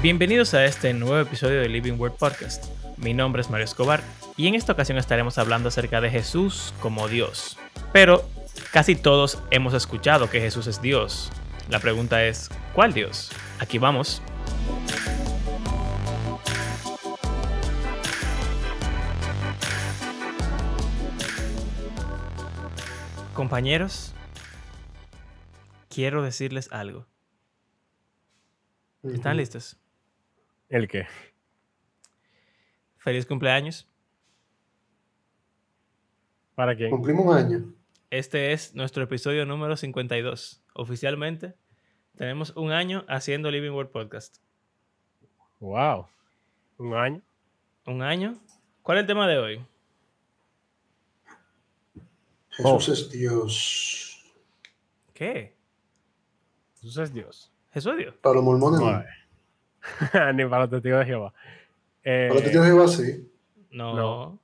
Bienvenidos a este nuevo episodio de Living Word Podcast. Mi nombre es Mario Escobar y en esta ocasión estaremos hablando acerca de Jesús como Dios. Pero casi todos hemos escuchado que Jesús es Dios. La pregunta es, ¿cuál Dios? Aquí vamos. Compañeros, quiero decirles algo. ¿Están listos? ¿El qué? Feliz cumpleaños. ¿Para quién? Cumplimos un año. Este es nuestro episodio número 52. Oficialmente tenemos un año haciendo Living Word Podcast. Wow. ¿Un año? ¿Un año? ¿Cuál es el tema de hoy? Jesús es Dios. ¿Qué? Jesús es Dios. Jesús es Dios. Para los mormones, no. Ni para los testigos de Jehová. Eh, Para los testigos de Jehová, sí. No. No.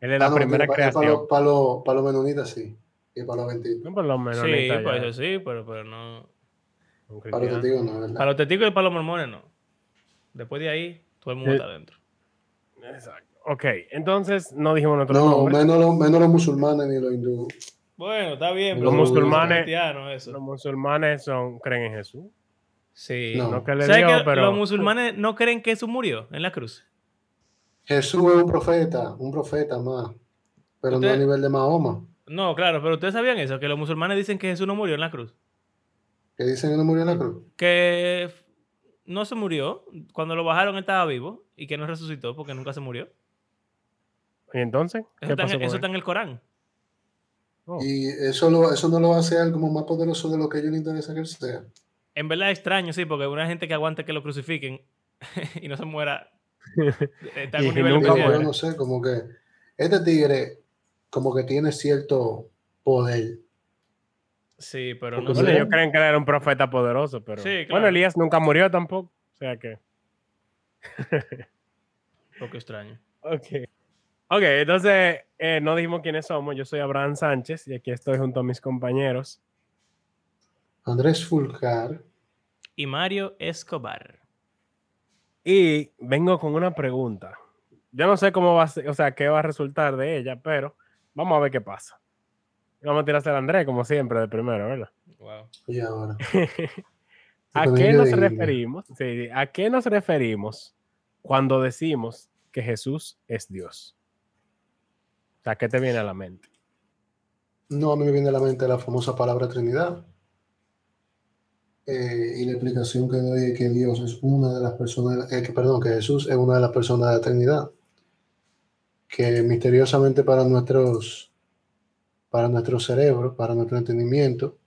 él es la Ah, no, primera para, para, creación. los- para los, para los menonitas, sí. Y para los adventistas. No, por lo menos. Sí, por ya eso sí, pero, pero no. Para los testigos, no, ¿verdad? Para los testigos y para los mormones no. Después de ahí, todo el mundo Sí. está adentro. Exacto. Ok, entonces no dijimos nuestro No, menos los, menos los musulmanes ni los hindúes. Bueno, está bien. Los pero musulmanes- cristiano, eso. Los musulmanes son, creen en Jesús. Sí. No. No que le ¿Sabes dio, que pero. los musulmanes no creen que Jesús murió en la cruz? Jesús es un profeta, un profeta más. Pero no a nivel de Mahoma. No, claro, pero ustedes sabían eso, que los musulmanes dicen que Jesús no murió en la cruz. Que dicen que no murió en la cruz. Que no se murió. Cuando lo bajaron él estaba vivo y que no resucitó porque nunca se murió. ¿Y entonces? Eso, ¿Qué está, pasó en, con eso él? está en el Corán. Oh. Y eso, lo, eso no lo hace a él como más poderoso de lo que a ellos les interesa que él sea. En verdad es extraño, sí, porque una gente que aguante que lo crucifiquen y no se muera. Está en Y un nivel nunca yo no sé, como que este tigre como que tiene cierto poder. Sí, pero no Porque Bueno, sé. ellos creen que era un profeta poderoso, pero. Sí, claro. Bueno, Elías nunca murió tampoco. O sea que. Un poco extraño. Ok. Ok, entonces eh, no dijimos quiénes somos. Yo soy Abraham Sánchez y aquí estoy junto a mis compañeros. Andrés Fulcar, Y Mario Escobar. Y vengo con una pregunta. Yo no sé cómo va a ser, o sea, qué va a resultar de ella, pero vamos a ver qué pasa. Vamos a tirarse al Andrés, como siempre, de primero, ¿verdad? Wow. y ahora. ¿A qué nos referimos? Sí, ¿A qué nos referimos cuando decimos que Jesús es Dios? O sea, ¿qué te viene a la mente? No, a mí me viene a la mente la famosa palabra Trinidad. Eh, y la explicación que doy es que Dios es una de las personas, eh, que, perdón, que Jesús es una de las personas de la Trinidad. Que misteriosamente para nuestros, para nuestro cerebro, para nuestro entendimiento,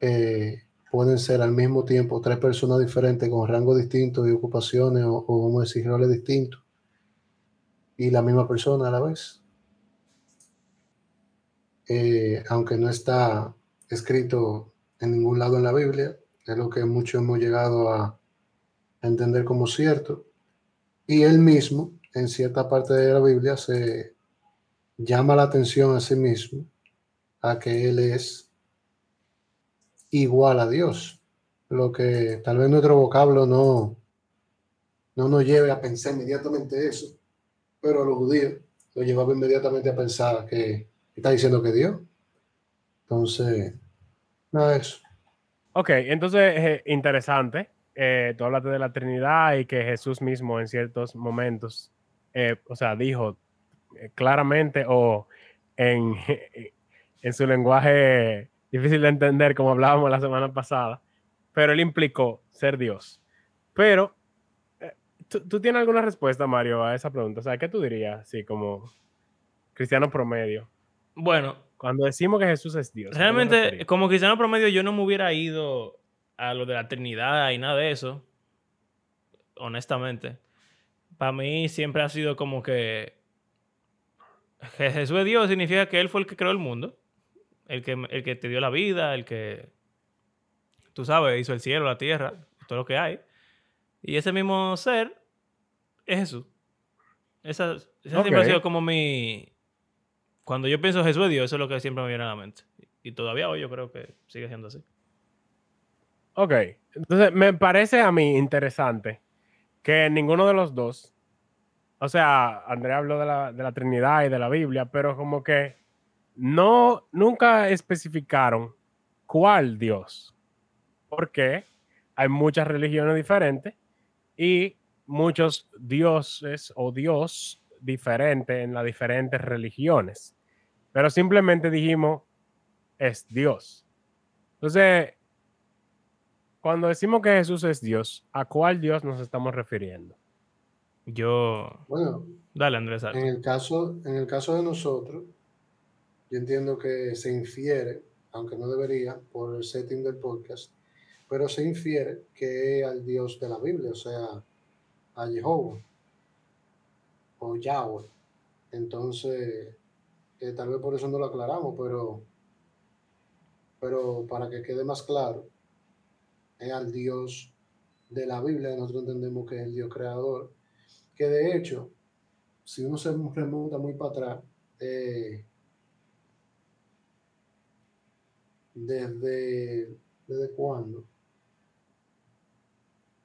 eh, pueden ser al mismo tiempo tres personas diferentes con rangos distintos y ocupaciones o, o vamos a decir roles distintos y la misma persona a la vez. Aunque no está escrito en ningún lado en la Biblia, es lo que muchos hemos llegado a, entender como cierto. Y él mismo, en cierta parte de la Biblia, se llama la atención a sí mismo a que él es igual a Dios. Lo que tal vez nuestro vocablo no, no nos lleve a pensar inmediatamente eso, pero a los judíos lo llevaba inmediatamente a pensar que está diciendo que Dios. Entonces, nada de eso. Ok, entonces, eh, interesante. Eh, tú hablaste de la Trinidad y que Jesús mismo en ciertos momentos, eh, o sea, dijo eh, claramente o en, en su lenguaje difícil de entender, como hablábamos la semana pasada, pero él implicó ser Dios. Pero, eh, ¿tú, tú tienes alguna respuesta, Mario, a esa pregunta? O sea, ¿qué tú dirías, así como cristiano promedio? Bueno, Cuando decimos que Jesús es Dios. ¿a qué nos realmente, como cristiano promedio, yo no me hubiera ido a lo de la Trinidad y nada de eso. Honestamente. Para mí siempre ha sido como que Je- Jesús es Dios significa que Él fue el que creó el mundo. El que, el que te dio la vida, el que, tú sabes, hizo el cielo, la tierra, todo lo que hay. Y ese mismo ser es Jesús. Esa, esa siempre ha sido como mi... Cuando yo pienso Jesús es Dios, eso es lo que siempre me viene a la mente. Y todavía hoy yo creo que sigue siendo así. Ok, entonces me parece a mí interesante que ninguno de los dos, o sea, Andrea habló de la, de la Trinidad y de la Biblia, pero como que no, nunca especificaron cuál Dios. Porque hay muchas religiones diferentes y muchos dioses o Dios diferentes en las diferentes religiones. Pero simplemente dijimos, es Dios. Entonces, cuando decimos que Jesús es Dios, ¿a cuál Dios nos estamos refiriendo? Yo. Bueno, Dale, Andrés. en el caso, en el caso de nosotros, yo entiendo que se infiere, aunque no debería, por el setting del podcast, pero se infiere que es al Dios de la Biblia, o sea, a Jehová o Yahweh. Entonces, tal vez por eso no lo aclaramos, pero, pero para que quede más claro, es al Dios de la Biblia, nosotros entendemos que es el Dios creador, que de hecho, si uno se remonta muy para atrás, eh, desde, desde cuándo,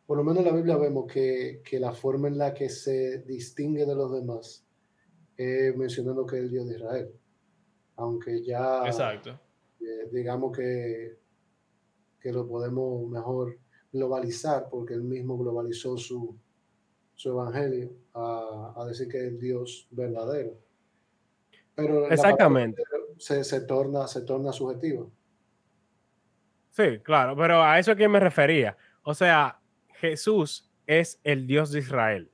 por lo menos en la Biblia vemos que, que, la forma en la que se distingue de los demás es mencionando que es el Dios de Israel. Aunque ya, Exacto. Eh, digamos que que lo podemos mejor globalizar, porque él mismo globalizó su, su evangelio a, a, decir que es el Dios verdadero. Pero Exactamente. Se, se, torna, se torna subjetivo. Sí, claro, pero a eso es que me refería. O sea, Jesús es el Dios de Israel.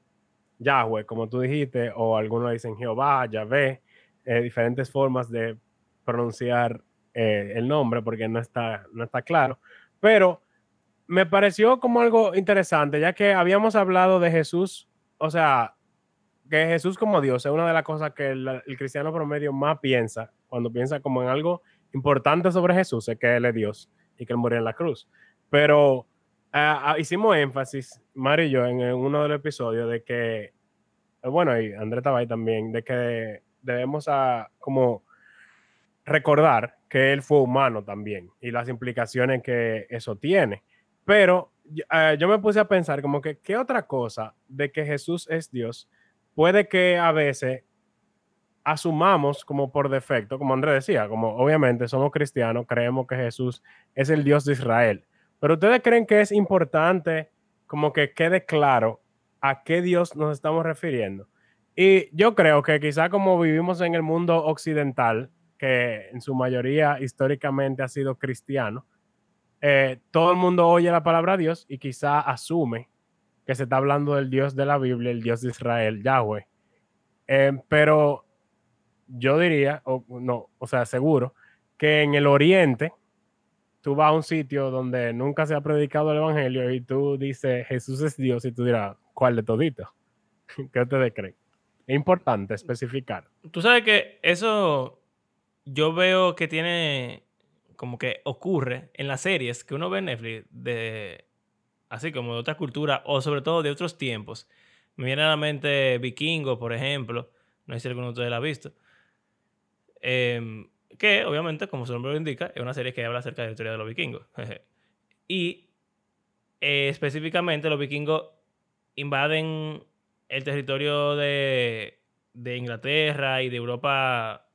Yahweh, como tú dijiste, o algunos dicen Jehová, Yahvé, eh, diferentes formas de pronunciar eh, el nombre porque no está, no está claro. Pero me pareció como algo interesante, ya que habíamos hablado de Jesús, o sea, que Jesús como Dios es una de las cosas que el, el cristiano promedio más piensa cuando piensa como en algo importante sobre Jesús, es que Él es Dios y que Él murió en la cruz. Pero uh, hicimos énfasis, Mario y yo, en, uno de los episodios de que, bueno, y André estaba ahí también, de que debemos como recordar que él fue humano también y las implicaciones que eso tiene. Pero uh, yo me puse a pensar como que, ¿qué otra cosa de que Jesús es Dios puede que a veces asumamos como por defecto, como Andrés decía, como obviamente somos cristianos, creemos que Jesús es el Dios de Israel, pero ustedes creen que es importante como que quede claro a qué Dios nos estamos refiriendo. Y yo creo que quizá como vivimos en el mundo occidental, que en su mayoría históricamente ha sido cristiano, eh, todo el mundo oye la palabra Dios y quizá asume que se está hablando del Dios de la Biblia, el Dios de Israel, Yahweh. Eh, pero yo diría, o no, o sea, seguro, que en el Oriente tú vas a un sitio donde nunca se ha predicado el Evangelio y tú dices Jesús es Dios y tú dirás, ¿cuál de toditos? ¿Qué ustedes creen? Es importante especificar. Tú sabes que eso yo veo que tiene como que ocurre en las series que uno ve en Netflix de así como de otra cultura o sobre todo de otros tiempos. Me viene a la mente Vikingo, por ejemplo. No sé si alguno de ustedes la ha visto. Eh, que obviamente, como su nombre lo indica, es una serie que habla acerca de la historia de los vikingos. y eh, específicamente los vikingos invaden el territorio de, de Inglaterra y de Europa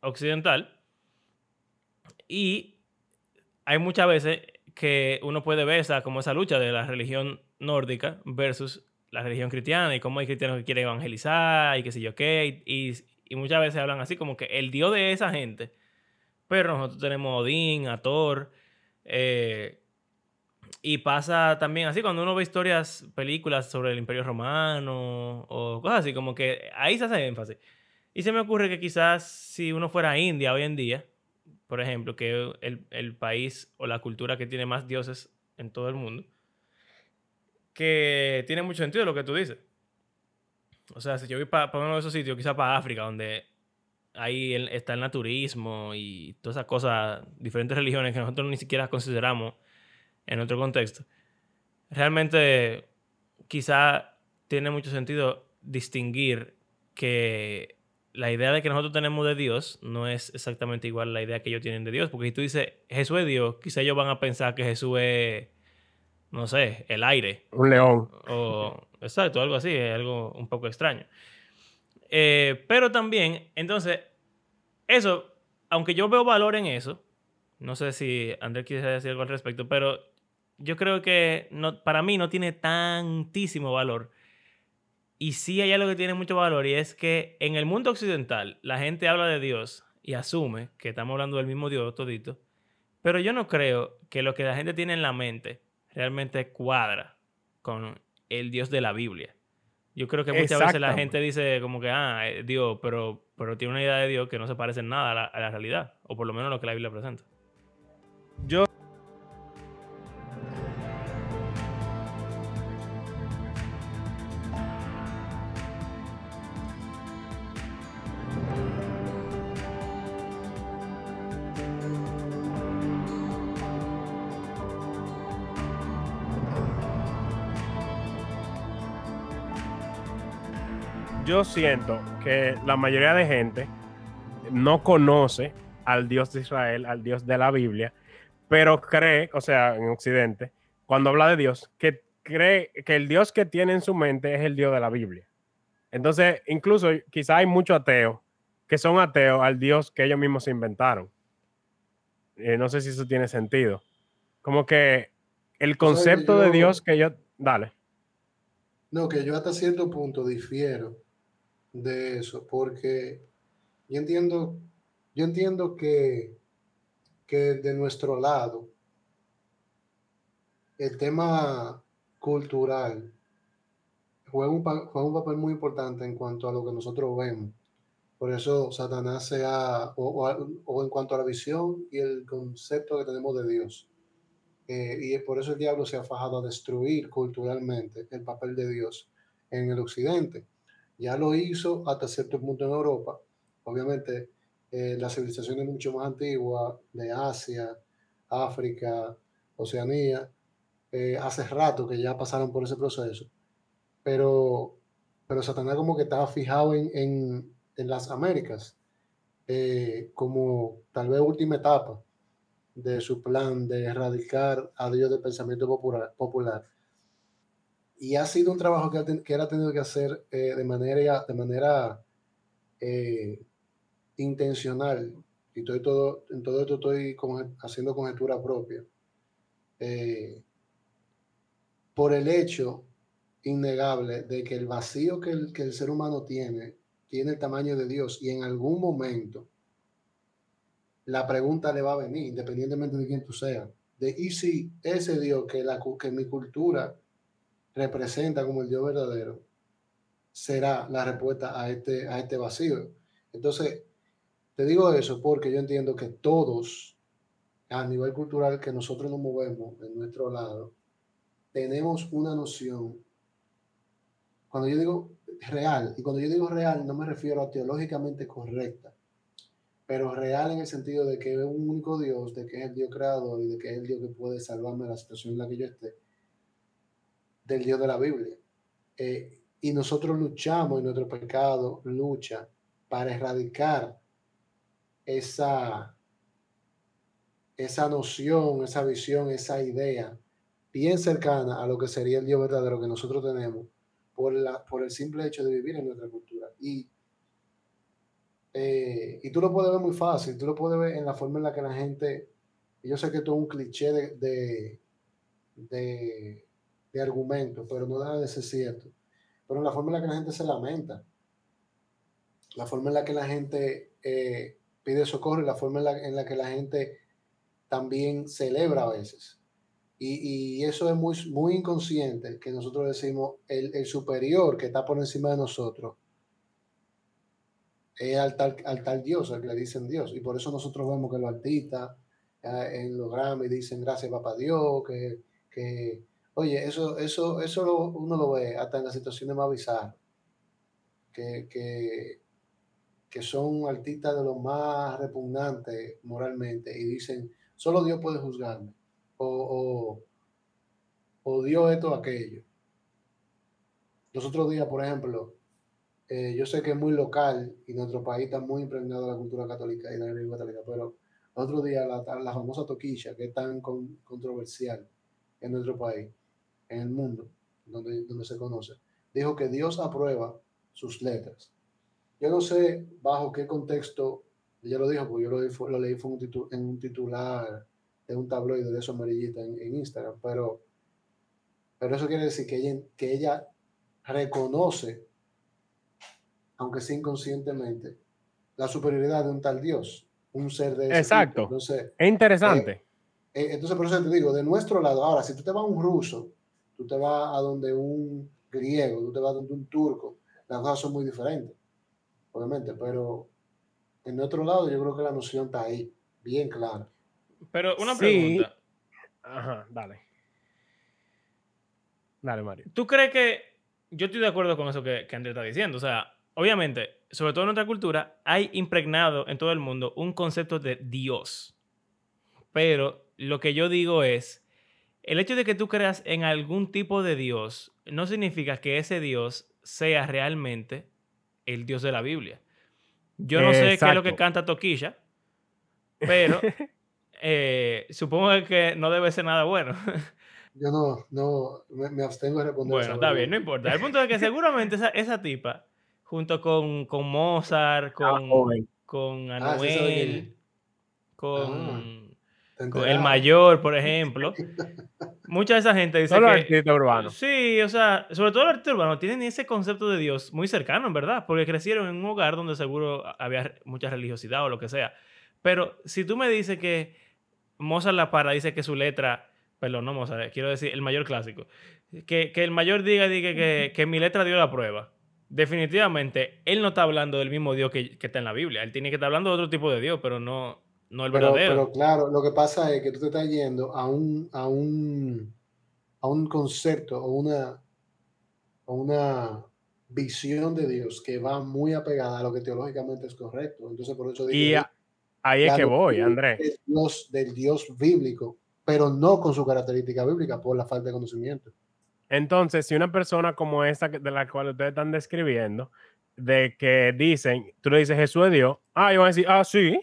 occidental. Y hay muchas veces que uno puede ver esa, como esa lucha de la religión nórdica versus la religión cristiana y cómo hay cristianos que quieren evangelizar y qué sé yo qué. Y, y, muchas veces hablan así como que el dios de esa gente. Pero nosotros tenemos a Odín, a Thor. Eh, y pasa también así cuando uno ve historias, películas sobre el Imperio Romano o cosas así, como que ahí se hace énfasis. Y se me ocurre que quizás si uno fuera a India hoy en día, por ejemplo, que el, el país o la cultura que tiene más dioses en todo el mundo, que tiene mucho sentido lo que tú dices. O sea, si yo voy para pa uno de esos sitios, quizás para África, donde ahí está el naturismo y todas esas cosas, diferentes religiones que nosotros ni siquiera consideramos en otro contexto, realmente quizá tiene mucho sentido distinguir que la idea de que nosotros tenemos de Dios no es exactamente igual a la idea que ellos tienen de Dios. Porque si tú dices Jesús es Dios, quizá ellos van a pensar que Jesús es no sé, el aire. Un león. O, exacto, algo así, algo un poco extraño. Eh, pero también, entonces, eso, aunque yo veo valor en eso, no sé si Andrés quiere decir algo al respecto, pero yo creo que no, para mí no tiene tantísimo valor. Y sí hay algo que tiene mucho valor y es que en el mundo occidental la gente habla de Dios y asume que estamos hablando del mismo Dios todito, pero yo no creo que lo que la gente tiene en la mente realmente cuadra con el Dios de la Biblia. Yo creo que muchas veces la gente dice como que, ah, eh, Dios, pero, pero tiene una idea de Dios que no se parece en nada a la, a la realidad, o por lo menos a lo que la Biblia presenta. Yo yo siento que la mayoría de gente no conoce al Dios de Israel, al Dios de la Biblia, pero cree, o sea, en Occidente, cuando habla de Dios, que cree que el Dios que tiene en su mente es el Dios de la Biblia. Entonces, incluso quizá hay muchos ateos que son ateos al Dios que ellos mismos se inventaron. Eh, no sé si eso tiene sentido. Como que el concepto de Dios que yo... Dale. No, que yo hasta cierto punto difiero de eso, porque yo entiendo, yo entiendo que, que de nuestro lado el tema cultural juega un, papel muy importante en cuanto a lo que nosotros vemos. Por eso Satanás se ha, o, o, en cuanto a la visión y el concepto que tenemos de Dios. Eh, y por eso el diablo se ha fajado a destruir culturalmente el papel de Dios en el occidente. Ya lo hizo hasta cierto punto en Europa. Obviamente, eh, las civilizaciones mucho más antiguas de Asia, África, Oceanía, eh, hace rato que ya pasaron por ese proceso. Pero, pero Satanás como que estaba fijado en, en, las Américas eh, como tal vez última etapa de su plan de erradicar a Dios del pensamiento popular y ha sido un trabajo que, que él ha tenido que hacer eh, de manera, de manera eh, intencional. Y estoy todo, en todo esto estoy haciendo conjetura propia. Eh, por el hecho innegable de que el vacío que el, que el ser humano tiene tiene el tamaño de Dios y en algún momento la pregunta le va a venir, independientemente de quién tú seas, de y si ese Dios que, la, que mi cultura representa como el Dios verdadero, será la respuesta a este, a este vacío. Entonces, te digo eso porque yo entiendo que todos, a nivel cultural que nosotros nos movemos en nuestro lado, tenemos una noción. Cuando yo digo real, y cuando yo digo real, no me refiero a teológicamente correcta, pero real en el sentido de que es un único Dios, de que es el Dios creador y de que es el Dios que puede salvarme de la situación en la que yo esté del Dios de la Biblia. Eh, y nosotros luchamos y nuestro pecado lucha para erradicar esa, esa noción, esa visión, esa idea bien cercana a lo que sería el Dios verdadero que nosotros tenemos por, la, por el simple hecho de vivir en nuestra cultura. Y, eh, y tú lo puedes ver muy fácil, tú lo puedes ver en la forma en la que la gente, yo sé que esto es un cliché de, de de argumento, pero no deja de ser cierto. Pero la forma en la que la gente se lamenta, la forma en la que la gente eh, pide socorro y la forma en la, que la gente también celebra a veces. Y, eso es muy, muy inconsciente, que nosotros decimos el, superior que está por encima de nosotros es al tal, al tal Dios, al que le dicen Dios. Y por eso nosotros vemos que los artistas eh, en los Grammy dicen gracias papá Dios, que, que Oye, eso, eso, eso uno lo ve hasta en las situaciones más bizarras, que, que, son artistas de los más repugnantes moralmente y dicen, solo Dios puede juzgarme, o, o, Dios esto o aquello. Los otros días, por ejemplo, eh, yo sé que es muy local y nuestro país está muy impregnado de la cultura católica y la religión católica, pero los otros días la, la famosa toquilla, que es tan controversial en nuestro país, en el mundo, donde, donde se conoce, dijo que Dios aprueba sus letras. Yo no sé bajo qué contexto, ella lo dijo, porque yo lo, lo leí fue un en un titular de un tabloide de eso amarillita en, en, Instagram, pero, pero eso quiere decir que ella, que ella reconoce, aunque sea inconscientemente, la superioridad de un tal Dios, un ser de ese Exacto. Entonces, es interesante. Eh, eh, entonces, por eso te digo, de nuestro lado, ahora, si tú te vas a un ruso, tú te vas a donde un griego, tú te vas a donde un turco, las cosas son muy diferentes, obviamente, pero en otro lado yo creo que la noción está ahí, bien clara. Pero una pregunta. Ajá, dale. Dale, Mario. ¿Tú crees que yo estoy de acuerdo con eso que, que Andrés está diciendo? O sea, obviamente, sobre todo en nuestra cultura, hay impregnado en todo el mundo un concepto de Dios. Pero lo que yo digo es, el hecho de que tú creas en algún tipo de Dios no significa que ese Dios sea realmente el Dios de la Biblia. Yo no sé qué es lo que canta Toquilla, pero eh, supongo que no debe ser nada bueno. Yo no, no, me, abstengo de responder. Bueno, está bien, no importa. El punto es que seguramente esa, tipa, junto con, con Mozart, con, con ah, Anuel, con... El mayor, por ejemplo. Mucha de esa gente dice que... urbano. Sí, o sea, sobre todo los artistas urbanos tienen ese concepto de Dios muy cercano, en verdad, porque crecieron en un hogar donde seguro había mucha religiosidad o lo que sea. Pero si tú me dices que Mozart La Para dice que su letra, perdón, no Mozart, quiero decir el mayor clásico, que, el mayor diga, diga que, que, mi letra dio la prueba. Definitivamente, él no está hablando del mismo Dios que, que está en la Biblia. Él tiene que estar hablando de otro tipo de Dios, pero no, no el pero, verdadero. Pero claro, lo que pasa es que tú te estás yendo a un, a un, a un concepto o una, una visión de Dios que va muy apegada a lo que teológicamente es correcto. Entonces, por eso digo, y ahí es que voy, Andrés. Dios, del Dios bíblico, pero no con su característica bíblica por la falta de conocimiento. Entonces, si una persona como esta de la cual ustedes están describiendo, de que dicen, tú le dices Jesús es Dios, ah, y van a decir, ah, sí,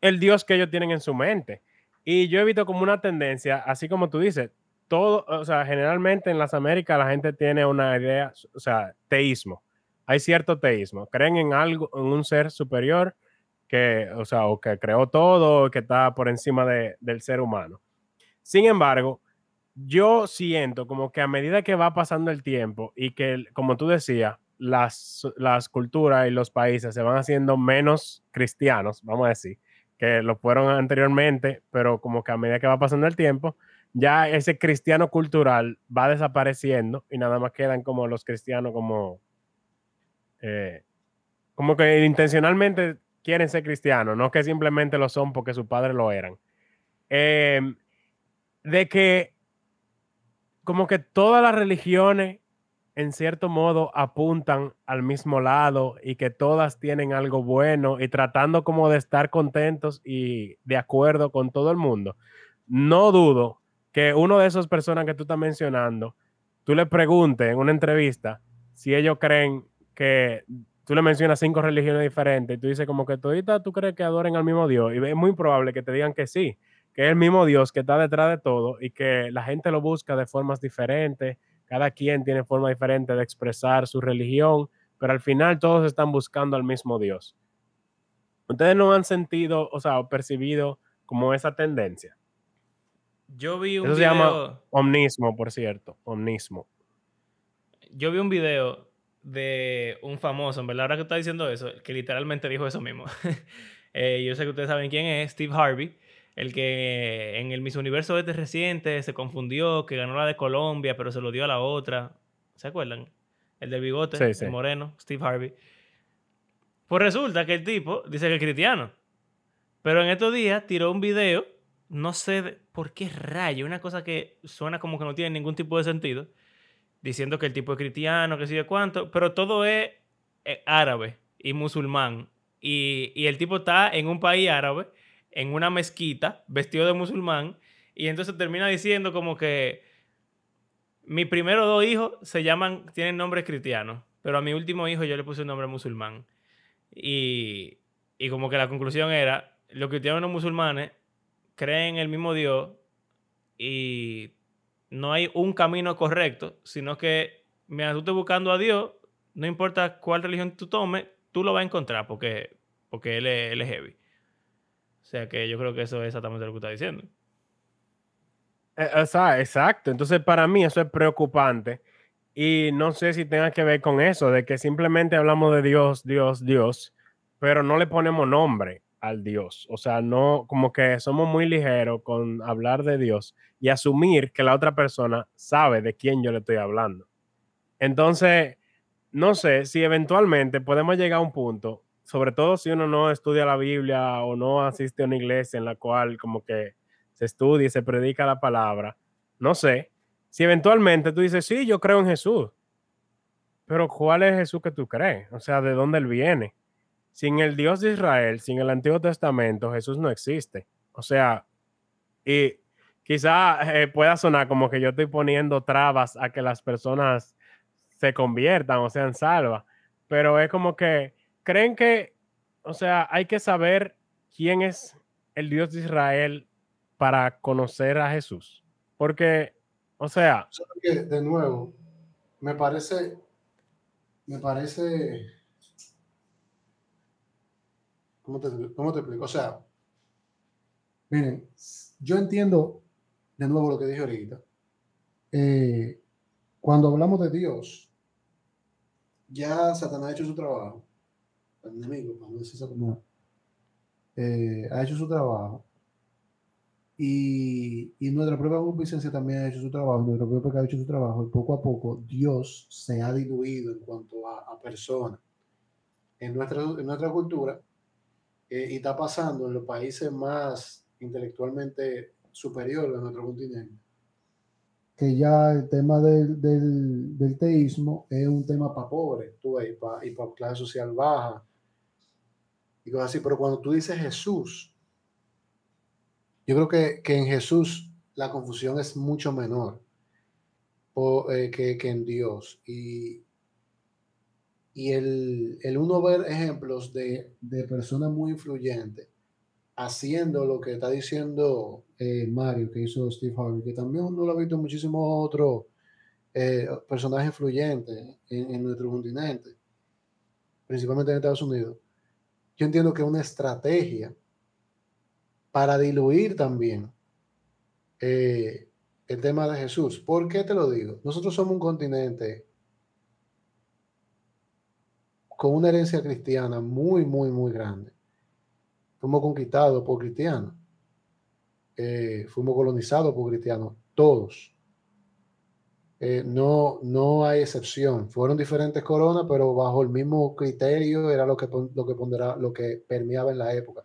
el Dios que ellos tienen en su mente. Y yo he visto como una tendencia, así como tú dices, todo, o sea, generalmente en las Américas la gente tiene una idea, o sea, teísmo. Hay cierto teísmo. Creen en algo, en un ser superior que, o sea, o que creó todo, que está por encima del ser humano. Sin embargo, yo siento como que a medida que va pasando el tiempo y que, como tú decías, las, las culturas y los países se van haciendo menos cristianos, vamos a decir, que lo fueron anteriormente, pero como que a medida que va pasando el tiempo, ya ese cristiano cultural va desapareciendo y nada más quedan como los cristianos como, eh, como que intencionalmente quieren ser cristianos, no que simplemente lo son porque sus padres lo eran. Em, de que como que todas las religiones en cierto modo apuntan al mismo lado y que todas tienen algo bueno y tratando como de estar contentos y de acuerdo con todo el mundo, no dudo que uno de esas personas que tú estás mencionando, tú le preguntes en una entrevista si ellos creen que tú le mencionas cinco religiones diferentes y tú dices como que todita tú crees que adoren al mismo Dios y es muy probable que te digan que sí, que es el mismo Dios que está detrás de todo y que la gente lo busca de formas diferentes cada quien tiene forma diferente de expresar su religión, pero al final todos están buscando al mismo Dios. ¿Ustedes no han sentido, o sea, percibido como esa tendencia? Yo vi un Eso se llama omnismo, por cierto, omnismo. Yo vi un video de un famoso, en verdad, ahora que está diciendo eso, que literalmente dijo eso mismo. Eh, yo sé que ustedes saben quién es, Steve Harvey el que en el Miss Universo este reciente se confundió, que ganó la de Colombia, pero se lo dio a la otra. ¿Se acuerdan? El del bigote, el moreno, Steve Harvey. Pues resulta que el tipo dice que es cristiano. Pero en estos días tiró un video, no sé por qué rayo, una cosa que suena como que no tiene ningún tipo de sentido, diciendo que el tipo es cristiano, que sé yo cuánto, pero todo es eh, árabe y musulmán. Y, y el tipo está en un país árabe en una mezquita vestido de musulmán y entonces termina diciendo como que mis primeros dos hijos se llaman, tienen nombres cristianos, pero a mi último hijo yo le puse un nombre musulmán. Y, y como que la conclusión era, los cristianos y los musulmanes creen en el mismo Dios y no hay un camino correcto, sino que mientras tú estés buscando a Dios, no importa cuál religión tú tomes, tú lo vas a encontrar porque, porque él, él es heavy. O sea que yo creo que eso es exactamente lo que está diciendo. Eh, exacto. Entonces, para mí eso es preocupante. Y no sé si tenga que ver con eso, de que simplemente hablamos de Dios, Dios, Dios, pero no le ponemos nombre al Dios. O sea, no, como que somos muy ligeros con hablar de Dios y asumir que la otra persona sabe de quién yo le estoy hablando. Entonces, no sé si eventualmente podemos llegar a un punto, sobre todo si uno no estudia la Biblia o no asiste a una iglesia en la cual como que se estudia y se predica la palabra, no sé, si eventualmente tú dices, sí, yo creo en Jesús, pero ¿cuál es Jesús que tú crees? O sea, ¿de dónde él viene? Sin el Dios de Israel, sin el Antiguo Testamento, Jesús no existe. O sea, y quizá eh, pueda sonar como que yo estoy poniendo trabas a que las personas se conviertan o sean salvas, pero es como que creen que, o sea, hay que saber quién es el Dios de Israel para conocer a Jesús. Porque, o sea, de nuevo, me parece, me parece, ¿cómo te, cómo te explico? O sea, miren, yo entiendo de nuevo lo que dije ahorita. Eh, cuando hablamos de Dios, ya Satanás ha hecho su trabajo, para no decir Satanás, eh, ha hecho su trabajo. Y, y nuestra propia concupiscencia también ha hecho su trabajo, nuestro propio pecado ha hecho su trabajo, y poco a poco Dios se ha diluido en cuanto a, a personas. En nuestra, en nuestra cultura, eh, y está pasando en los países más intelectualmente superiores de nuestro continente, que ya el tema del, del, del teísmo es un tema para pobres, tú ves, y para y pa clase social baja, y cosas así, pero cuando tú dices Jesús, yo creo que, que en Jesús la confusión es mucho menor eh, que, que, en Dios. Y, y el, el, uno ver ejemplos de, de, personas muy influyentes haciendo lo que está diciendo eh, Mario, que hizo Steve Harvey, que también uno lo ha visto en muchísimos otros eh, personajes influyentes en, en nuestro continente, principalmente en Estados Unidos. Yo entiendo que una estrategia para diluir también eh, el tema de Jesús. ¿Por qué te lo digo? Nosotros somos un continente con una herencia cristiana muy, muy, muy grande. Fuimos conquistados por cristianos. Eh, fuimos colonizados por cristianos, todos. Eh, no, no hay excepción. Fueron diferentes coronas, pero bajo el mismo criterio era lo que, lo que, pondera, lo que permeaba en la época.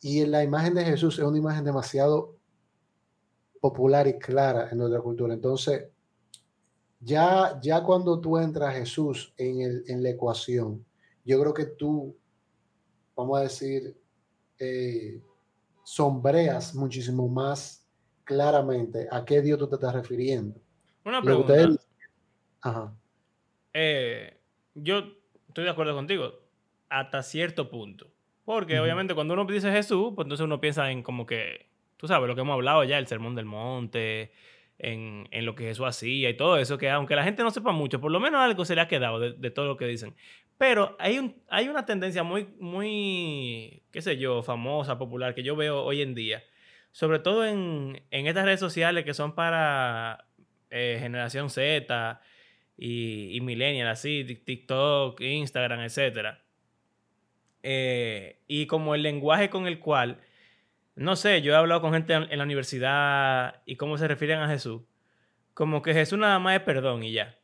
Y la imagen de Jesús es una imagen demasiado popular y clara en nuestra cultura. Entonces, ya, ya cuando tú entras Jesús en, el, en la ecuación, yo creo que tú, vamos a decir, eh, sombreas muchísimo más claramente a qué Dios tú te estás refiriendo. Una pregunta. Usted... Ajá. Eh, yo estoy de acuerdo contigo hasta cierto punto. Porque uh -huh. obviamente cuando uno dice Jesús, pues entonces uno piensa en como que, tú sabes, lo que hemos hablado ya, el sermón del monte, en, en, lo que Jesús hacía y todo eso, que aunque la gente no sepa mucho, por lo menos algo se le ha quedado de, de todo lo que dicen. Pero hay, un, hay una tendencia muy, muy, qué sé yo, famosa, popular, que yo veo hoy en día, sobre todo en, en estas redes sociales que son para eh, generación Z y, y millennial, así, TikTok, Instagram, etcétera eh, y como el lenguaje con el cual, no sé, yo he hablado con gente en, la universidad y cómo se refieren a Jesús, como que Jesús nada más es perdón y ya.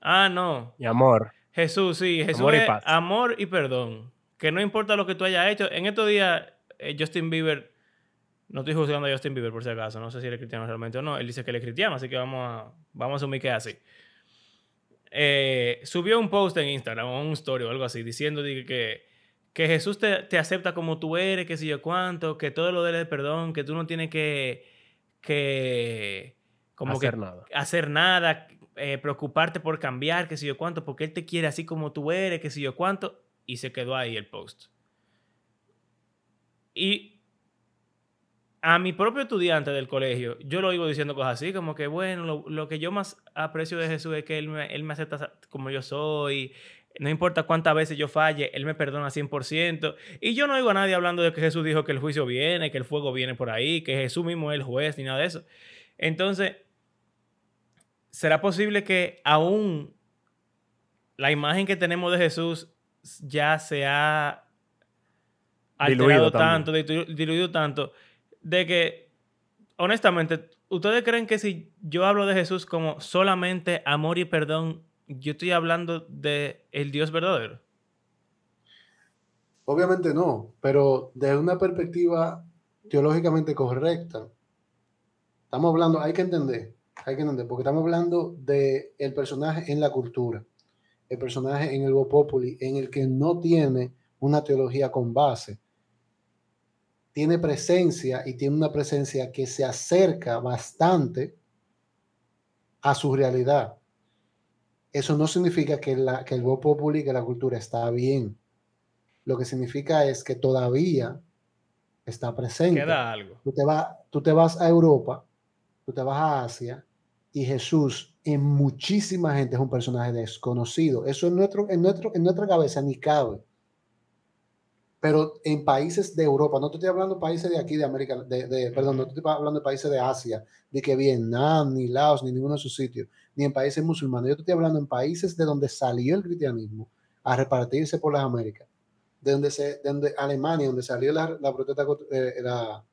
Ah, no. Y amor. Jesús, sí, Jesús amor y es paz. amor y perdón. Que no importa lo que tú hayas hecho. En estos días, eh, Justin Bieber, no estoy juzgando a Justin Bieber por si acaso, no sé si él es cristiano realmente o no. Él dice que él es cristiano, así que vamos a, vamos a asumir que es así eh, subió un post en Instagram o un story o algo así diciendo que, que Jesús te, te, acepta como tú eres, que si yo cuánto, que todo lo de él perdón, que tú no tienes que, que como hacer que, nada, hacer nada eh, preocuparte por cambiar, que si yo cuánto, porque él te quiere así como tú eres, que si yo cuánto, y se quedó ahí el post. Y a mi propio estudiante del colegio, yo lo oigo diciendo cosas así, como que, bueno, lo, lo que yo más aprecio de Jesús es que él me, él me acepta como yo soy, no importa cuántas veces yo falle, Él me perdona 100%. Y yo no oigo a nadie hablando de que Jesús dijo que el juicio viene, que el fuego viene por ahí, que Jesús mismo es el juez, ni nada de eso. Entonces, ¿será posible que aún la imagen que tenemos de Jesús ya se ha alterado tanto, diluido tanto, de que, honestamente, ¿ustedes creen que si yo hablo de Jesús como solamente amor y perdón, yo estoy hablando de el Dios verdadero. Obviamente no, pero desde una perspectiva teológicamente correcta, estamos hablando, hay que entender, hay que entender, porque estamos hablando de personaje en la cultura, el personaje en el Populi, en el que no tiene una teología con base, tiene presencia y tiene una presencia que se acerca bastante a su realidad eso no significa que, la, que el voz popular y que la cultura está bien. Lo que significa es que todavía está presente. Queda algo. Tú te, tú te vas a Europa, tú te vas a Asia y Jesús en muchísima gente es un personaje desconocido. Eso en, nuestro, en, nuestro, en nuestra cabeza ni cabe. Pero en países de Europa, no te estoy hablando de países de aquí, de América, de, perdón, no te estoy hablando de países de Asia, de que Vietnam, ni Laos, ni ninguno de sus sitios, ni en países musulmanes. Yo te estoy hablando en países de donde salió el cristianismo a repartirse por las Américas. De donde, se, donde Alemania, donde salió la, la protesta, eh, la,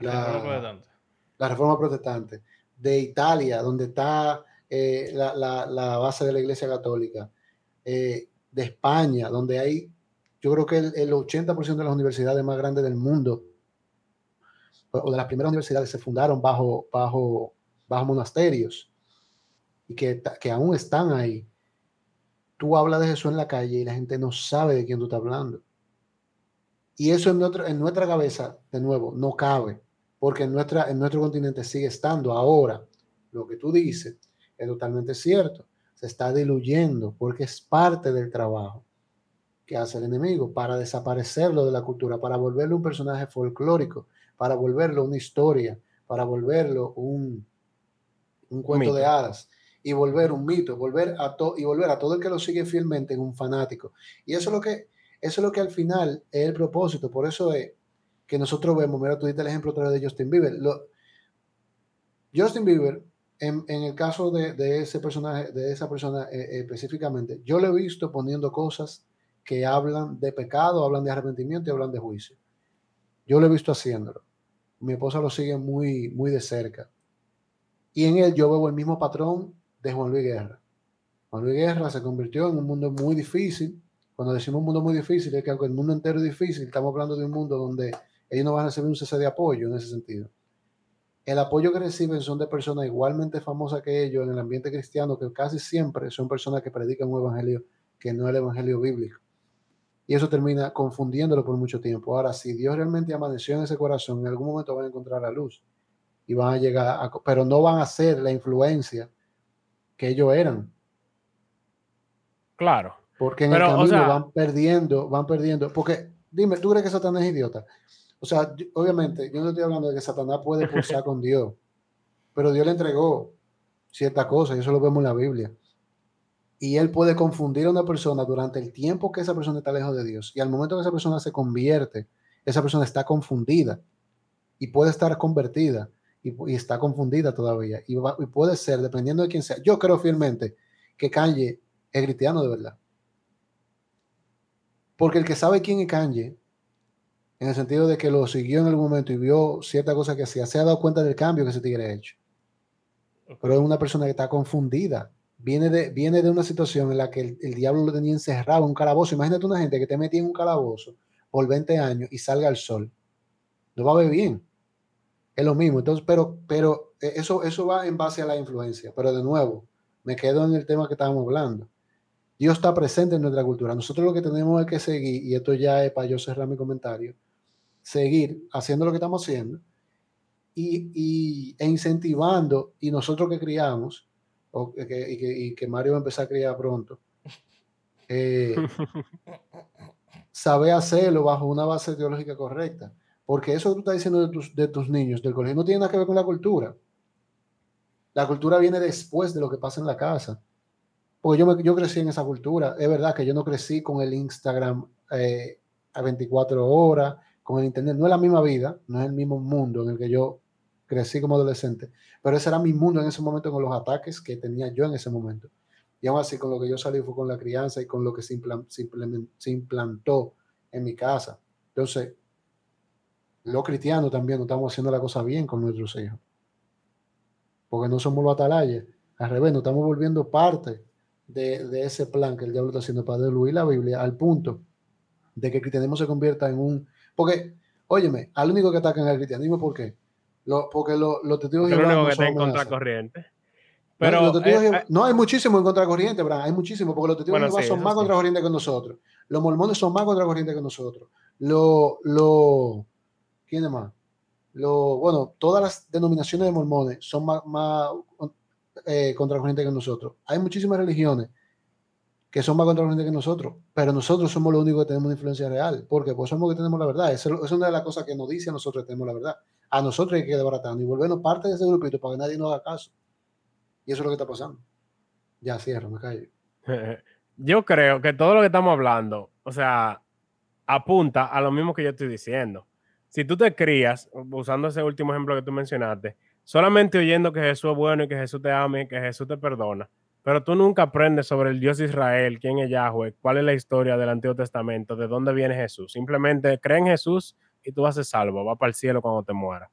la, reforma protestante. De Italia, donde está eh, la, la, base de la Iglesia Católica. Eh, de España, donde hay yo creo que el, 80% de las universidades más grandes del mundo, o de las primeras universidades, se fundaron bajo, bajo, bajo monasterios y que, que aún están ahí. Tú hablas de Jesús en la calle y la gente no sabe de quién tú estás hablando. Y eso en, en nuestra cabeza, de nuevo, no cabe, porque en, nuestra, en nuestro continente sigue estando. Ahora, lo que tú dices es totalmente cierto. Se está diluyendo porque es parte del trabajo que hace el enemigo para desaparecerlo de la cultura, para volverlo un personaje folclórico, para volverlo una historia, para volverlo un, un cuento de hadas y volver un mito, volver a y volver a todo el que lo sigue fielmente en un fanático. Y eso es lo que eso es lo que al final es el propósito, por eso es que nosotros vemos, mira, tú diste el ejemplo otra vez de Justin Bieber. Justin Bieber, en, en el caso de, de, ese personaje, de esa persona eh, específicamente, yo lo he visto poniendo cosas que hablan de pecado, hablan de arrepentimiento y hablan de juicio. Yo lo he visto haciéndolo. Mi esposa lo sigue muy, muy de cerca. Y en él yo veo el mismo patrón de Juan Luis Guerra. Juan Luis Guerra se convirtió en un mundo muy difícil. Cuando decimos un mundo muy difícil, es que el mundo entero es difícil, estamos hablando de un mundo donde ellos no van a recibir un cese de apoyo en ese sentido. El apoyo que reciben son de personas igualmente famosas que ellos en el ambiente cristiano, que casi siempre son personas que predican un evangelio que no es el evangelio bíblico y eso termina confundiéndolo por mucho tiempo. Ahora, si Dios realmente amaneció en ese corazón, en algún momento van a encontrar la luz y van a llegar, a, pero no van a ser la influencia que ellos eran. Claro. Porque en el camino van perdiendo, van perdiendo. Porque, dime, ¿tú crees que Satanás es idiota? O sea, obviamente, yo no estoy hablando de que Satanás puede pulsar con Dios, pero Dios le entregó cierta cosa y eso lo vemos en la Biblia y él puede confundir a una persona durante el tiempo que esa persona está lejos de Dios. Y al momento que esa persona se convierte, esa persona está confundida y puede estar convertida y, está confundida todavía. Y, puede ser, dependiendo de quién sea. Yo creo fielmente que Kanye es cristiano de verdad. Porque el que sabe quién es Kanye, en el sentido de que lo siguió en algún momento y vio cierta cosa que hacía, se ha dado cuenta del cambio que ese tigre ha hecho. Pero es una persona que está confundida viene de, viene de una situación en la que el, diablo lo tenía encerrado en un calabozo. Imagínate una gente que te metía en un calabozo por 20 años y salga al sol. No va a ver bien. Es lo mismo. Entonces, pero, pero eh, eso, eso va en base a la influencia. Pero de nuevo, me quedo en el tema que estábamos hablando. Dios está presente en nuestra cultura. Nosotros lo que tenemos es que seguir, y esto ya es para yo cerrar mi comentario, seguir haciendo lo que estamos haciendo y, y, e incentivando, y nosotros que criamos, y, que, Mario va a empezar a criar pronto, eh, sabe hacerlo bajo una base teológica correcta. Porque eso que tú estás diciendo de tus, de tus niños del colegio no tiene nada que ver con la cultura. La cultura viene después de lo que pasa en la casa. Porque yo, yo crecí en esa cultura. Es verdad que yo no crecí con el Instagram eh, a 24 horas, con el Internet. No es la misma vida, no es el mismo mundo en el que yo crecí como adolescente. Pero ese era mi mundo en ese momento con los ataques que tenía yo en ese momento. Y aún así, con lo que yo salí fue con la crianza y con lo que se, se implantó en mi casa. Entonces, los cristianos también no estamos haciendo la cosa bien con nuestros hijos. Porque no somos los atalayes. Al revés, nos estamos volviendo parte de, ese plan que el diablo está haciendo para destruir la Biblia al punto de que el cristianismo se convierta en un... Porque, óyeme, al único que atacan al cristianismo, ¿por qué? Lo, porque los lo testigos Jehová no que en contracorriente. Pero, no, eh, no, hay muchísimo en contracorriente, Bran, hay muchísimo, porque los testigos de Jehová son más sí. contracorriente que nosotros. Los mormones son más contracorriente que nosotros. Los, lo, ¿quién más? Lo, bueno, todas las denominaciones de mormones son más, más eh, contracorriente que nosotros. Hay muchísimas religiones que son más contracorrientes que nosotros, pero nosotros somos los únicos que tenemos una influencia real. porque Pues somos los que tenemos la verdad. Esa es una de las cosas que nos dice a nosotros que tenemos la verdad. A nosotros hay que desbaratarnos y volvernos parte de ese grupito para que nadie nos haga caso. Y eso es lo que está pasando. Ya cierro, me callo. Yo creo que todo lo que estamos hablando, o sea, apunta a lo mismo que yo estoy diciendo. Si tú te crías, usando ese último ejemplo que tú mencionaste, solamente oyendo que Jesús es bueno y que Jesús te ama y que Jesús te perdona, pero tú nunca aprendes sobre el Dios de Israel, quién es Yahweh, cuál es la historia del Antiguo Testamento, de dónde viene Jesús. Simplemente cree en Jesús y tú vas a ser salvo, va para el cielo cuando te mueras.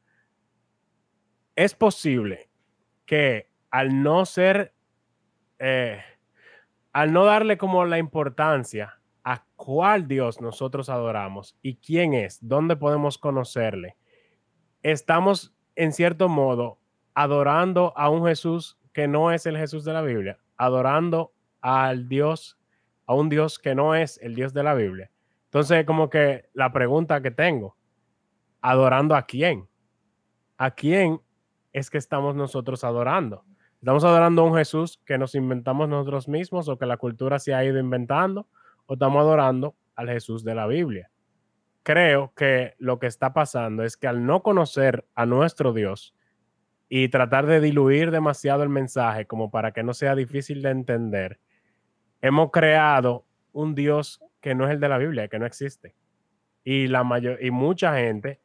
Es posible que al no ser, eh, al no darle como la importancia a cuál Dios nosotros adoramos y quién es, dónde podemos conocerle, estamos en cierto modo adorando a un Jesús que no es el Jesús de la Biblia, adorando al Dios, a un Dios que no es el Dios de la Biblia. Entonces, como que la pregunta que tengo, ¿adorando a quién? ¿A quién es que estamos nosotros adorando? ¿Estamos adorando a un Jesús que nos inventamos nosotros mismos o que la cultura se ha ido inventando? ¿O estamos adorando al Jesús de la Biblia? creo que lo que está pasando es que al no conocer a nuestro Dios y tratar de diluir demasiado el mensaje como para que no sea difícil de entender, hemos creado un Dios que no es el de la Biblia, que no existe. Y, la mayor, y mucha gente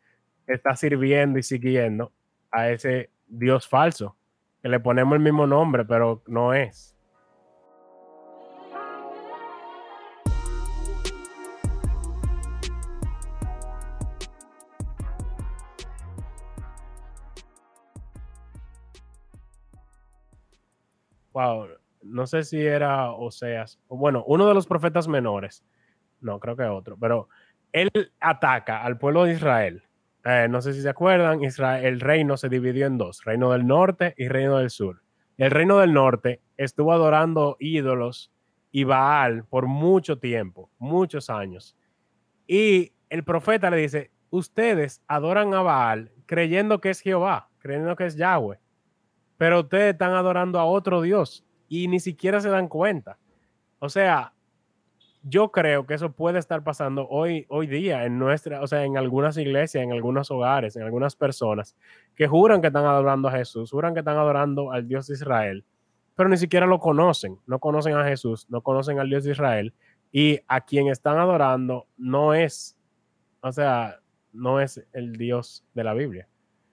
está sirviendo y siguiendo a ese Dios falso, que le ponemos el mismo nombre, pero no es. wow, no sé si era Oseas, bueno, uno de los profetas menores, no, creo que otro, pero él ataca al pueblo de Israel. Eh, no sé si se acuerdan, Israel, el reino se dividió en dos, reino del norte y reino del sur. El reino del norte estuvo adorando ídolos y Baal por mucho tiempo, muchos años. Y el profeta le dice, ustedes adoran a Baal creyendo que es Jehová, creyendo que es Yahweh pero ustedes están adorando a otro Dios y ni siquiera se dan cuenta. O sea, yo creo que eso puede estar pasando hoy, hoy día en nuestra, o sea, en algunas iglesias, en algunos hogares, en algunas personas que juran que están adorando a Jesús, juran que están adorando al Dios de Israel, pero ni siquiera lo conocen, no conocen a Jesús, no conocen al Dios de Israel y a quien están adorando no es, o sea, no es el Dios de la Biblia,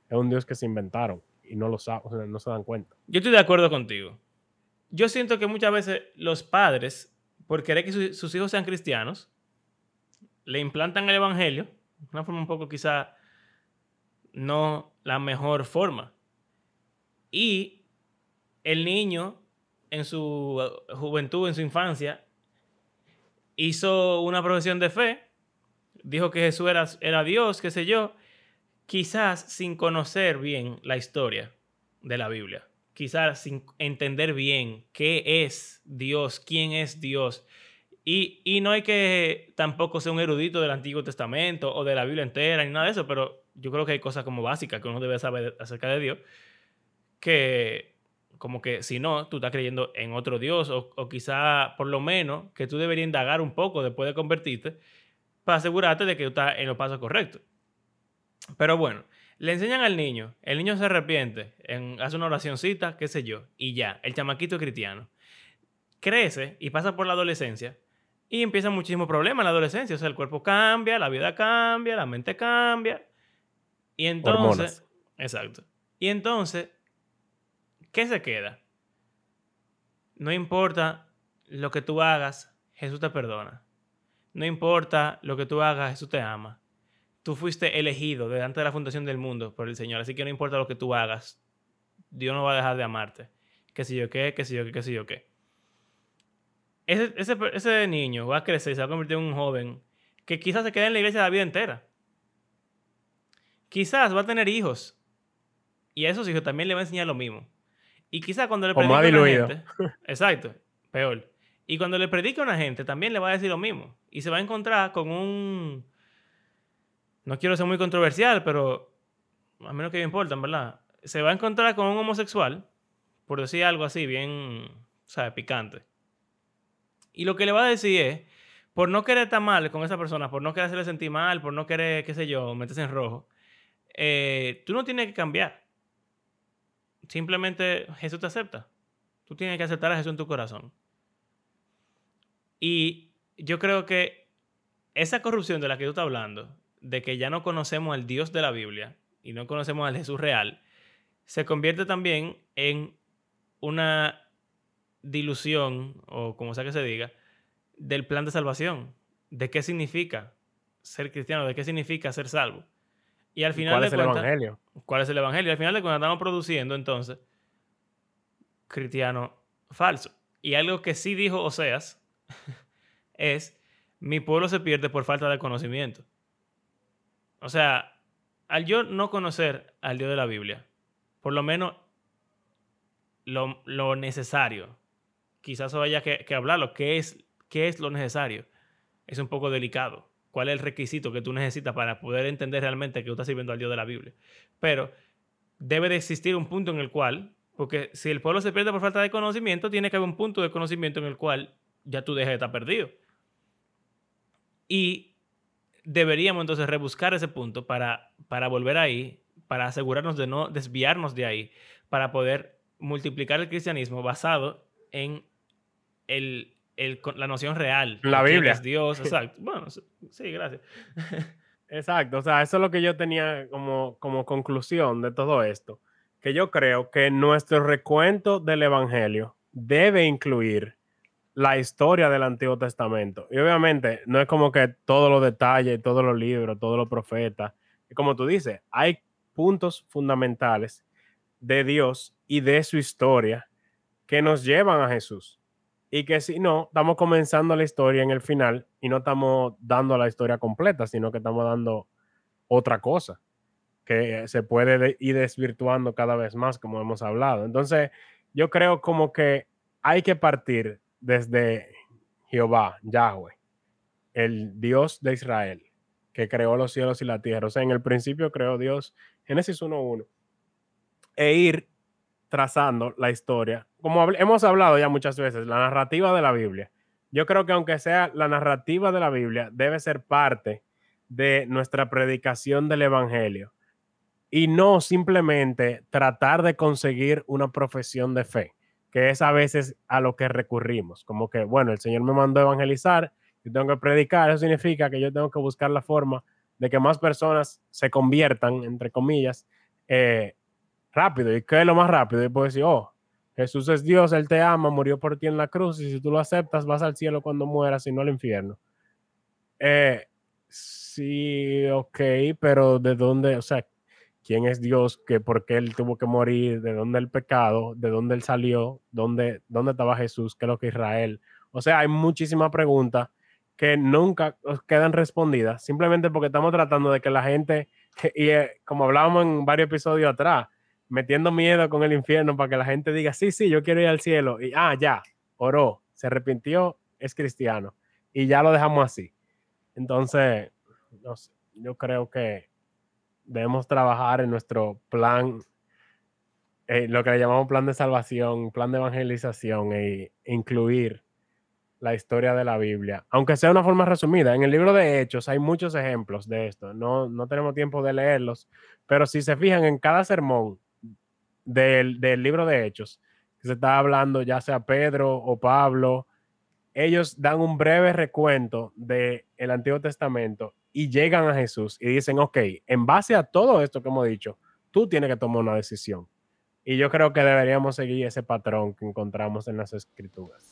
es un Dios que se inventaron y no lo saben, no se dan cuenta. Yo estoy de acuerdo contigo. Yo siento que muchas veces los padres, por querer que sus hijos sean cristianos, le implantan el evangelio, una forma un poco quizá no la mejor forma. Y el niño en su juventud, en su infancia, hizo una profesión de fe, dijo que Jesús era, era Dios, qué sé yo, quizás sin conocer bien la historia de la Biblia, quizás sin entender bien qué es Dios, quién es Dios. Y, no hay que tampoco ser un erudito del Antiguo Testamento o de la Biblia entera ni nada de eso, pero yo creo que hay cosas como básicas que uno debe saber acerca de Dios, que como que si no, tú estás creyendo en otro Dios o, o quizá por lo menos que tú deberías indagar un poco después de convertirte para asegurarte de que tú estás en los pasos correctos. Pero bueno, le enseñan al niño, el niño se arrepiente, en, hace una oracioncita, qué sé yo, y ya, el chamaquito es cristiano. Crece y pasa por la adolescencia y empiezan muchísimos problemas en la adolescencia. O sea, el cuerpo cambia, la vida cambia, la mente cambia. Y entonces... Exacto. Y entonces, ¿qué se queda? No importa lo que tú hagas, Jesús te perdona. No importa lo que tú hagas, Jesús te ama. Tú fuiste elegido delante de la fundación del mundo por el Señor, así que no importa lo que tú hagas, Dios no va a dejar de amarte. Qué sé yo qué, qué sé yo qué, qué sé yo qué. Ese, ese, ese niño va a crecer y se va a convertir en un joven que quizás se quede en la iglesia la vida entera. Quizás va a tener hijos. Y a esos hijos también le va a enseñar lo mismo. Y quizás cuando le predique a una gente. Exacto, peor. Y cuando le predique a una gente, también le va a decir lo mismo. Y se va a encontrar con un. No quiero ser muy controversial, pero. A menos que me importa, ¿verdad? Se va a encontrar con un homosexual, por decir algo así, bien. Sea, picante. Y lo que le va a decir es. Por no querer estar mal con esa persona, por no querer hacerle sentir mal, por no querer, qué sé yo, meterse en rojo, eh, tú no tienes que cambiar. Simplemente Jesús te acepta. Tú tienes que aceptar a Jesús en tu corazón. Y yo creo que esa corrupción de la que tú estás hablando, de que ya no conocemos al Dios de la Biblia y no conocemos al Jesús real, se convierte también en una dilución, o como sea que se diga, del plan de salvación. ¿De qué significa ser cristiano? ¿De qué significa ser salvo? Y al final ¿Cuál de es el evangelio? ¿Cuál es el evangelio? Y al final de cuentas estamos produciendo entonces cristiano falso. Y algo que sí dijo Oseas es, mi pueblo se pierde por falta de conocimiento. O sea, al yo no conocer al Dios de la Biblia, por lo menos lo, lo necesario, quizás haya que, que hablarlo, ¿qué es, ¿qué es lo necesario? Es un poco delicado. ¿Cuál es el requisito que tú necesitas para poder entender realmente que tú estás sirviendo al Dios de la Biblia? Pero debe de existir un punto en el cual, porque si el pueblo se pierde por falta de conocimiento, tiene que haber un punto de conocimiento en el cual ya tú dejes de estar perdido. Y deberíamos entonces rebuscar ese punto para, para volver ahí, para asegurarnos de no desviarnos de ahí, para poder multiplicar el cristianismo basado en el, el- la noción real. La Biblia. es Dios, exacto. Bueno, sí, gracias. Exacto, o sea, eso es lo que yo tenía como, como conclusión de todo esto, que yo creo que nuestro recuento del Evangelio debe incluir la historia del Antiguo Testamento. Y obviamente no es como que todos los detalles, todos los libros, todos los profetas, como tú dices, hay puntos fundamentales de Dios y de su historia que nos llevan a Jesús. Y que si no, estamos comenzando la historia en el final y no estamos dando la historia completa, sino que estamos dando otra cosa que se puede de- ir desvirtuando cada vez más, como hemos hablado. Entonces, yo creo como que hay que partir desde Jehová, Yahweh, el Dios de Israel, que creó los cielos y la tierra. O sea, en el principio creó Dios, Génesis 1.1, e ir trazando la historia. Como hemos hablado ya muchas veces, la narrativa de la Biblia. Yo creo que aunque sea la narrativa de la Biblia, debe ser parte de nuestra predicación del Evangelio y no simplemente tratar de conseguir una profesión de fe, que es a veces a lo que recurrimos, como que, bueno, el Señor me mandó evangelizar, yo tengo que predicar, eso significa que yo tengo que buscar la forma de que más personas se conviertan, entre comillas, eh, rápido. ¿Y qué lo más rápido? Y puedo decir, oh, Jesús es Dios, Él te ama, murió por ti en la cruz, y si tú lo aceptas, vas al cielo cuando mueras y no al infierno. Eh, sí, ok, pero ¿de dónde? O sea, ¿quién es Dios? ¿Que ¿Por qué Él tuvo que morir? ¿De dónde el pecado? ¿De dónde Él salió? ¿Dónde, dónde estaba Jesús? ¿Qué es lo que Israel? O sea, hay muchísimas preguntas que nunca quedan respondidas, simplemente porque estamos tratando de que la gente, y eh, como hablábamos en varios episodios atrás, metiendo miedo con el infierno para que la gente diga, sí, sí, yo quiero ir al cielo. Y, ah, ya, oró, se arrepintió, es cristiano. Y ya lo dejamos así. Entonces, no sé, yo creo que debemos trabajar en nuestro plan, eh, lo que le llamamos plan de salvación, plan de evangelización, e, incluir la historia de la Biblia, aunque sea de una forma resumida. En el libro de Hechos hay muchos ejemplos de esto. No, no tenemos tiempo de leerlos, pero si se fijan en cada sermón del, del libro de Hechos, que se está hablando ya sea Pedro o Pablo, ellos dan un breve recuento del el Antiguo Testamento y llegan a Jesús y dicen, ok, en base a todo esto que hemos dicho, tú tienes que tomar una decisión. Y yo creo que deberíamos seguir ese patrón que encontramos en las escrituras.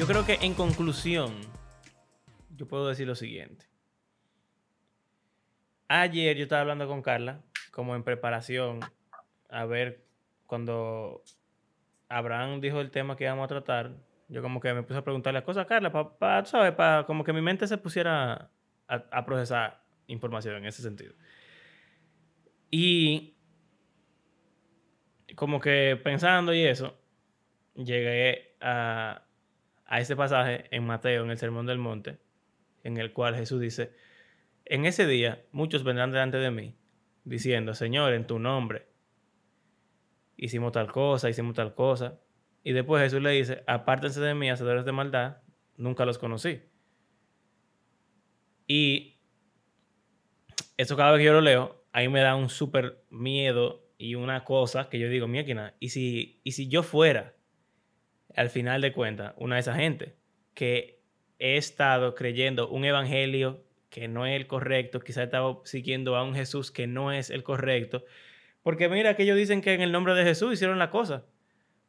Yo creo que en conclusión, yo puedo decir lo siguiente. Ayer yo estaba hablando con Carla, como en preparación, a ver cuando Abraham dijo el tema que íbamos a tratar, yo como que me puse a preguntarle las cosas a Carla, para, ¿sabes? Para como que mi mente se pusiera a, a procesar información en ese sentido. Y como que pensando y eso, llegué a, a este pasaje en Mateo, en el Sermón del Monte, en el cual Jesús dice, en ese día muchos vendrán delante de mí, diciendo, Señor, en tu nombre, hicimos tal cosa, hicimos tal cosa. Y después Jesús le dice, apártense de mí, hacedores de maldad, nunca los conocí. Y eso cada vez que yo lo leo, ahí me da un súper miedo y una cosa que yo digo, mierda, ¿y si, y si yo fuera al final de cuentas, una de esas gente que he estado creyendo un evangelio que no es el correcto, quizá he estado siguiendo a un Jesús que no es el correcto, porque mira que ellos dicen que en el nombre de Jesús hicieron la cosa,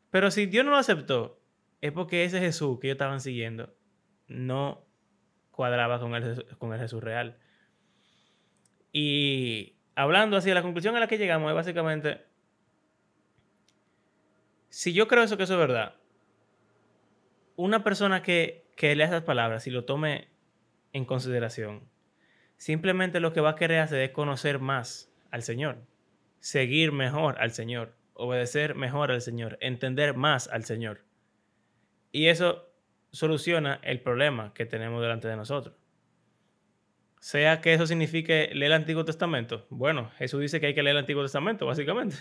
pero si Dios no lo aceptó, es porque ese Jesús que ellos estaban siguiendo no cuadraba con el, con el Jesús real. Y hablando así, la conclusión a la que llegamos es básicamente, si yo creo eso que eso es verdad, una persona que, que lea esas palabras y lo tome en consideración, simplemente lo que va a querer hacer es conocer más al Señor, seguir mejor al Señor, obedecer mejor al Señor, entender más al Señor. Y eso soluciona el problema que tenemos delante de nosotros. Sea que eso signifique leer el Antiguo Testamento. Bueno, Jesús dice que hay que leer el Antiguo Testamento, básicamente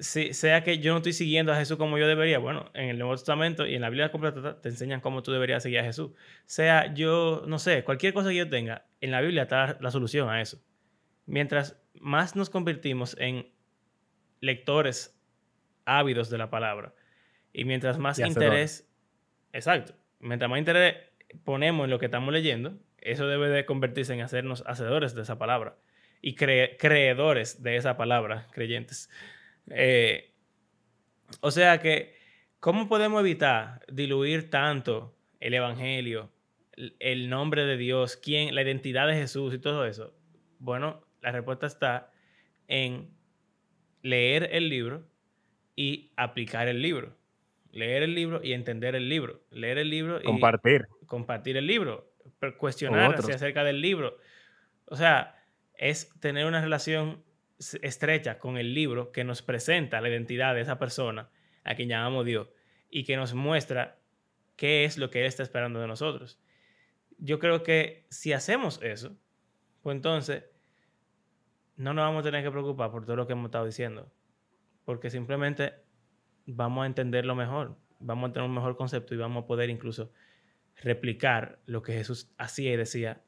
sea que yo no estoy siguiendo a Jesús como yo debería, bueno, en el Nuevo Testamento y en la Biblia completa te enseñan cómo tú deberías seguir a Jesús. Sea yo, no sé, cualquier cosa que yo tenga, en la Biblia está la solución a eso. Mientras más nos convertimos en lectores ávidos de la palabra y mientras más interés, exacto, mientras más interés ponemos en lo que estamos leyendo, eso debe de convertirse en hacernos hacedores de esa palabra y creedores de esa palabra, creyentes. Eh, o sea que, ¿cómo podemos evitar diluir tanto el Evangelio, el nombre de Dios, quién, la identidad de Jesús y todo eso? Bueno, la respuesta está en leer el libro y aplicar el libro. Leer el libro y entender el libro. Leer el libro y compartir. Compartir el libro. Cuestionarse acerca del libro. O sea, es tener una relación estrecha con el libro que nos presenta la identidad de esa persona a quien llamamos Dios y que nos muestra qué es lo que Él está esperando de nosotros. Yo creo que si hacemos eso, pues entonces no nos vamos a tener que preocupar por todo lo que hemos estado diciendo, porque simplemente vamos a entenderlo mejor, vamos a tener un mejor concepto y vamos a poder incluso replicar lo que Jesús hacía y decía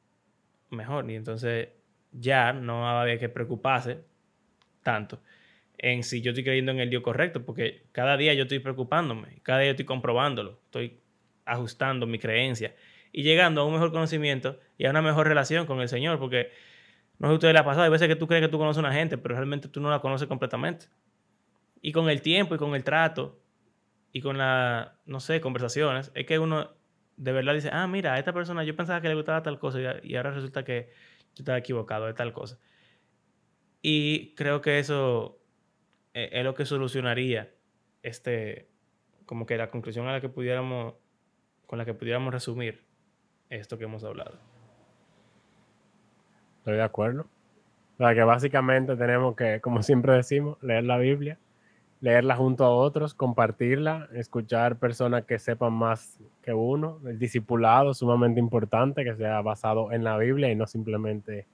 mejor. Y entonces ya no va a haber que preocuparse tanto en si yo estoy creyendo en el Dios correcto, porque cada día yo estoy preocupándome, cada día estoy comprobándolo, estoy ajustando mi creencia y llegando a un mejor conocimiento y a una mejor relación con el Señor, porque no sé ustedes le ha pasado, hay veces que tú crees que tú conoces a una gente, pero realmente tú no la conoces completamente. Y con el tiempo y con el trato y con la, no sé, conversaciones, es que uno de verdad dice, ah, mira, a esta persona yo pensaba que le gustaba tal cosa y ahora resulta que yo estaba equivocado de tal cosa. Y creo que eso eh, es lo que solucionaría este, como que la conclusión a la que pudiéramos, con la que pudiéramos resumir esto que hemos hablado. Estoy de acuerdo. O sea que básicamente tenemos que, como siempre decimos, leer la Biblia, leerla junto a otros, compartirla, escuchar personas que sepan más que uno, el discipulado sumamente importante, que sea basado en la Biblia y no simplemente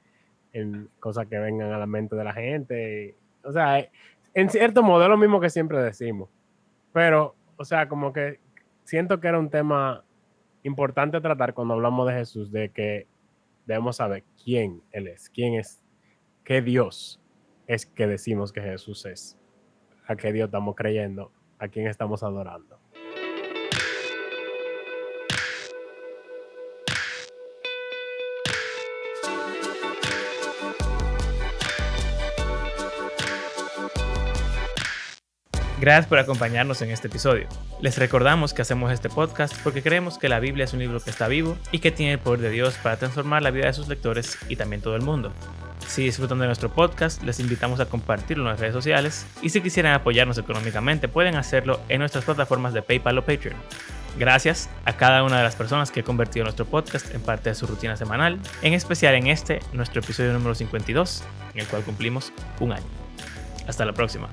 en cosas que vengan a la mente de la gente. O sea, en cierto modo es lo mismo que siempre decimos, pero, o sea, como que siento que era un tema importante tratar cuando hablamos de Jesús, de que debemos saber quién Él es, quién es, qué Dios es que decimos que Jesús es, a qué Dios estamos creyendo, a quién estamos adorando. Gracias por acompañarnos en este episodio. Les recordamos que hacemos este podcast porque creemos que la Biblia es un libro que está vivo y que tiene el poder de Dios para transformar la vida de sus lectores y también todo el mundo. Si disfrutan de nuestro podcast, les invitamos a compartirlo en las redes sociales y si quisieran apoyarnos económicamente pueden hacerlo en nuestras plataformas de PayPal o Patreon. Gracias a cada una de las personas que ha convertido nuestro podcast en parte de su rutina semanal, en especial en este, nuestro episodio número 52, en el cual cumplimos un año. Hasta la próxima.